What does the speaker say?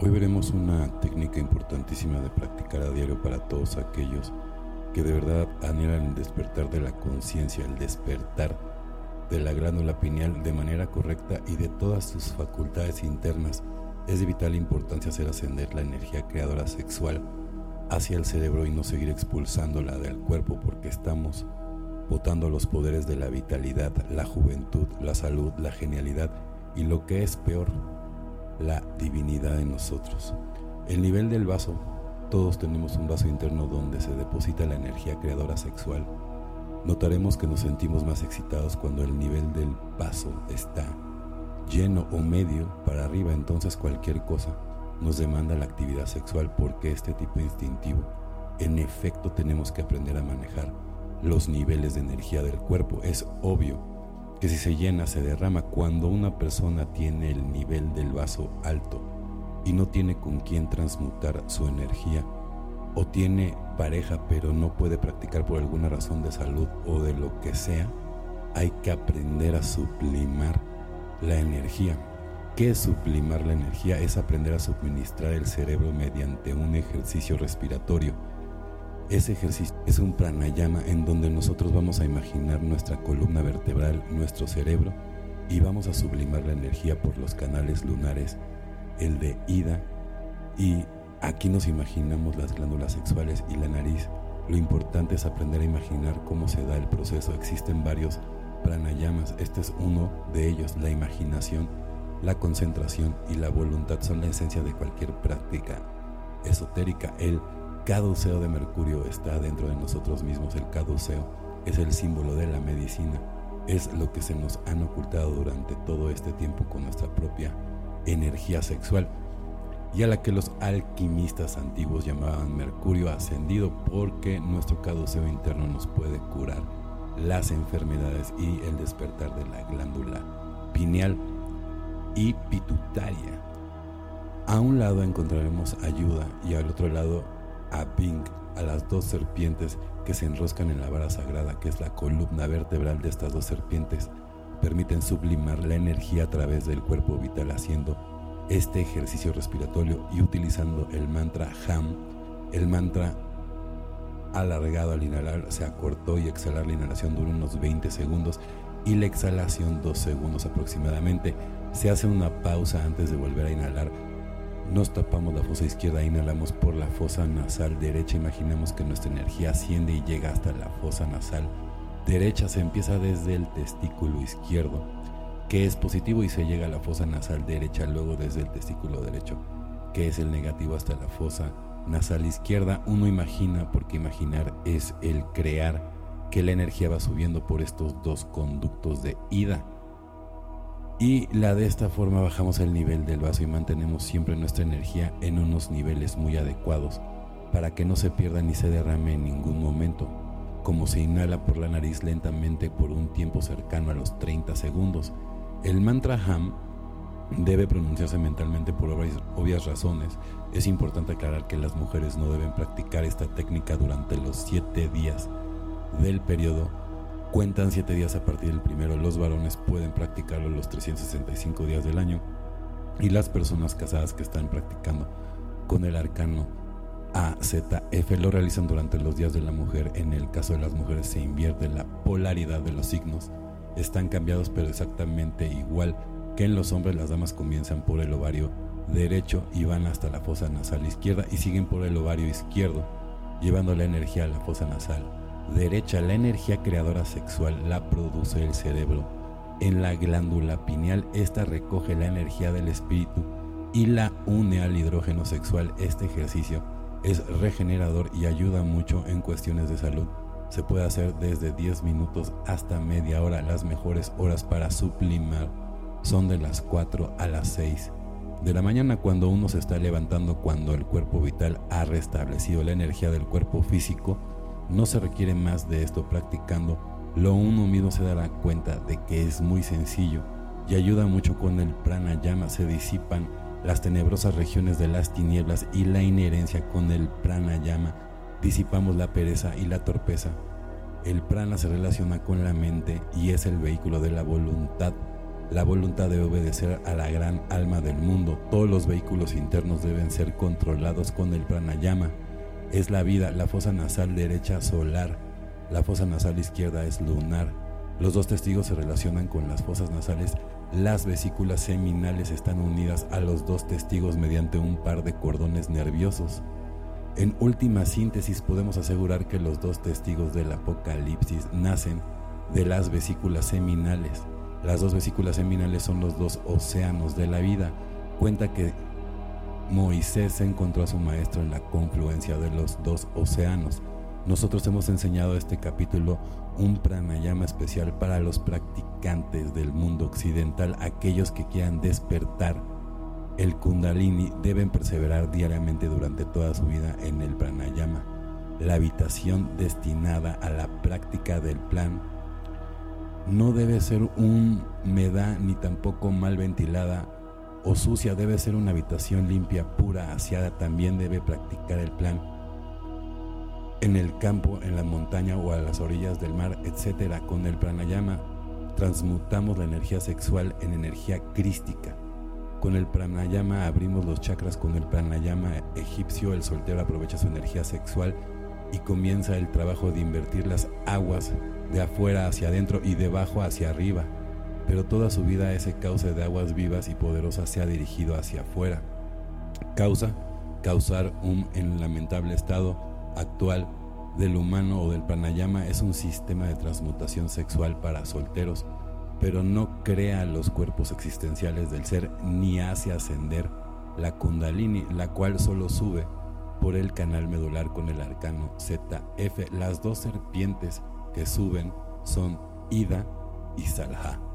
Hoy veremos una técnica importantísima de practicar a diario para todos aquellos que de verdad anhelan el despertar de la conciencia, el despertar de la glándula pineal de manera correcta y de todas sus facultades internas. Es de vital importancia hacer ascender la energía creadora sexual hacia el cerebro y no seguir expulsándola del cuerpo porque estamos botando los poderes de la vitalidad, la juventud, la salud, la genialidad y lo que es peor, la divinidad en nosotros. El nivel del vaso, todos tenemos un vaso interno donde se deposita la energía creadora sexual. Notaremos que nos sentimos más excitados cuando el nivel del vaso está lleno o medio para arriba, entonces cualquier cosa nos demanda la actividad sexual porque este tipo instintivo, en efecto tenemos que aprender a manejar los niveles de energía del cuerpo. Es obvio que si se llena se derrama cuando una persona tiene el nivel del vaso alto y no tiene con quién transmutar su energía o tiene pareja pero no puede practicar por alguna razón de salud o de lo que sea, hay que aprender a sublimar la energía. ¿Qué es sublimar la energía? Es aprender a suministrar el cerebro mediante un ejercicio respiratorio ese ejercicio es un pranayama en donde nosotros vamos a imaginar nuestra columna vertebral, nuestro cerebro, y vamos a sublimar la energía por los canales lunares, el de ida, y aquí nos imaginamos las glándulas sexuales y la nariz. Lo importante es aprender a imaginar cómo se da el proceso. Existen varios pranayamas, este es uno de ellos, la imaginación, la concentración y la voluntad son la esencia de cualquier práctica esotérica. El caduceo de Mercurio está dentro de nosotros mismos. El caduceo es el símbolo de la medicina. Es lo que se nos han ocultado durante todo este tiempo con nuestra propia energía sexual y a la que los alquimistas antiguos llamaban Mercurio ascendido porque nuestro caduceo interno nos puede curar las enfermedades y el despertar de la glándula pineal y pituitaria. A un lado encontraremos ayuda y al otro lado a Bing, a las dos serpientes que se enroscan en la vara sagrada, que es la columna vertebral de estas dos serpientes, permiten sublimar la energía a través del cuerpo vital haciendo este ejercicio respiratorio y utilizando el mantra Ham. El mantra alargado al inhalar se acortó y exhalar la inhalación dura unos 20 segundos y la exhalación 2 segundos aproximadamente. Se hace una pausa antes de volver a inhalar nos tapamos la fosa izquierda, inhalamos por la fosa nasal derecha, imaginamos que nuestra energía asciende y llega hasta la fosa nasal derecha, se empieza desde el testículo izquierdo, que es positivo y se llega a la fosa nasal derecha, luego desde el testículo derecho, que es el negativo hasta la fosa nasal izquierda. Uno imagina, porque imaginar es el crear, que la energía va subiendo por estos dos conductos de ida y la de esta forma bajamos el nivel del vaso y mantenemos siempre nuestra energía en unos niveles muy adecuados para que no se pierda ni se derrame en ningún momento, como se inhala por la nariz lentamente por un tiempo cercano a los 30 segundos. El mantra Ham debe pronunciarse mentalmente por obvias razones. Es importante aclarar que las mujeres no deben practicar esta técnica durante los 7 días del periodo Cuentan 7 días a partir del primero. Los varones pueden practicarlo los 365 días del año. Y las personas casadas que están practicando con el arcano AZF lo realizan durante los días de la mujer. En el caso de las mujeres se invierte la polaridad de los signos. Están cambiados pero exactamente igual que en los hombres. Las damas comienzan por el ovario derecho y van hasta la fosa nasal izquierda y siguen por el ovario izquierdo, llevando la energía a la fosa nasal derecha, la energía creadora sexual la produce el cerebro. En la glándula pineal, esta recoge la energía del espíritu y la une al hidrógeno sexual. Este ejercicio es regenerador y ayuda mucho en cuestiones de salud. Se puede hacer desde 10 minutos hasta media hora. Las mejores horas para sublimar son de las 4 a las 6 de la mañana cuando uno se está levantando, cuando el cuerpo vital ha restablecido la energía del cuerpo físico no se requiere más de esto practicando, lo uno mismo se dará cuenta de que es muy sencillo y ayuda mucho con el pranayama, se disipan las tenebrosas regiones de las tinieblas y la inherencia con el pranayama, disipamos la pereza y la torpeza. El prana se relaciona con la mente y es el vehículo de la voluntad. la voluntad de obedecer a la gran alma del mundo. Todos los vehículos internos deben ser controlados con el pranayama. Es la vida, la fosa nasal derecha solar, la fosa nasal izquierda es lunar. Los dos testigos se relacionan con las fosas nasales. Las vesículas seminales están unidas a los dos testigos mediante un par de cordones nerviosos. En última síntesis podemos asegurar que los dos testigos del Apocalipsis nacen de las vesículas seminales. Las dos vesículas seminales son los dos océanos de la vida. Cuenta que Moisés encontró a su maestro en la confluencia de los dos océanos. Nosotros hemos enseñado este capítulo un pranayama especial para los practicantes del mundo occidental, aquellos que quieran despertar el kundalini, deben perseverar diariamente durante toda su vida en el pranayama, la habitación destinada a la práctica del plan no debe ser un meda ni tampoco mal ventilada o sucia, debe ser una habitación limpia, pura, aseada. También debe practicar el plan en el campo, en la montaña o a las orillas del mar, etcétera. Con el pranayama transmutamos la energía sexual en energía crística. Con el pranayama abrimos los chakras, con el pranayama egipcio el soltero aprovecha su energía sexual y comienza el trabajo de invertir las aguas de afuera hacia adentro y de abajo hacia arriba, pero toda su vida ese cauce de aguas vivas y poderosas se ha dirigido hacia afuera. Causa, causar un lamentable estado actual del humano o del pranayama es un sistema de transmutación sexual para solteros, pero no crea los cuerpos existenciales del ser ni hace ascender la kundalini, la cual solo sube por el canal medular con el arcano ZF. Las dos serpientes que suben son Ida y Salha.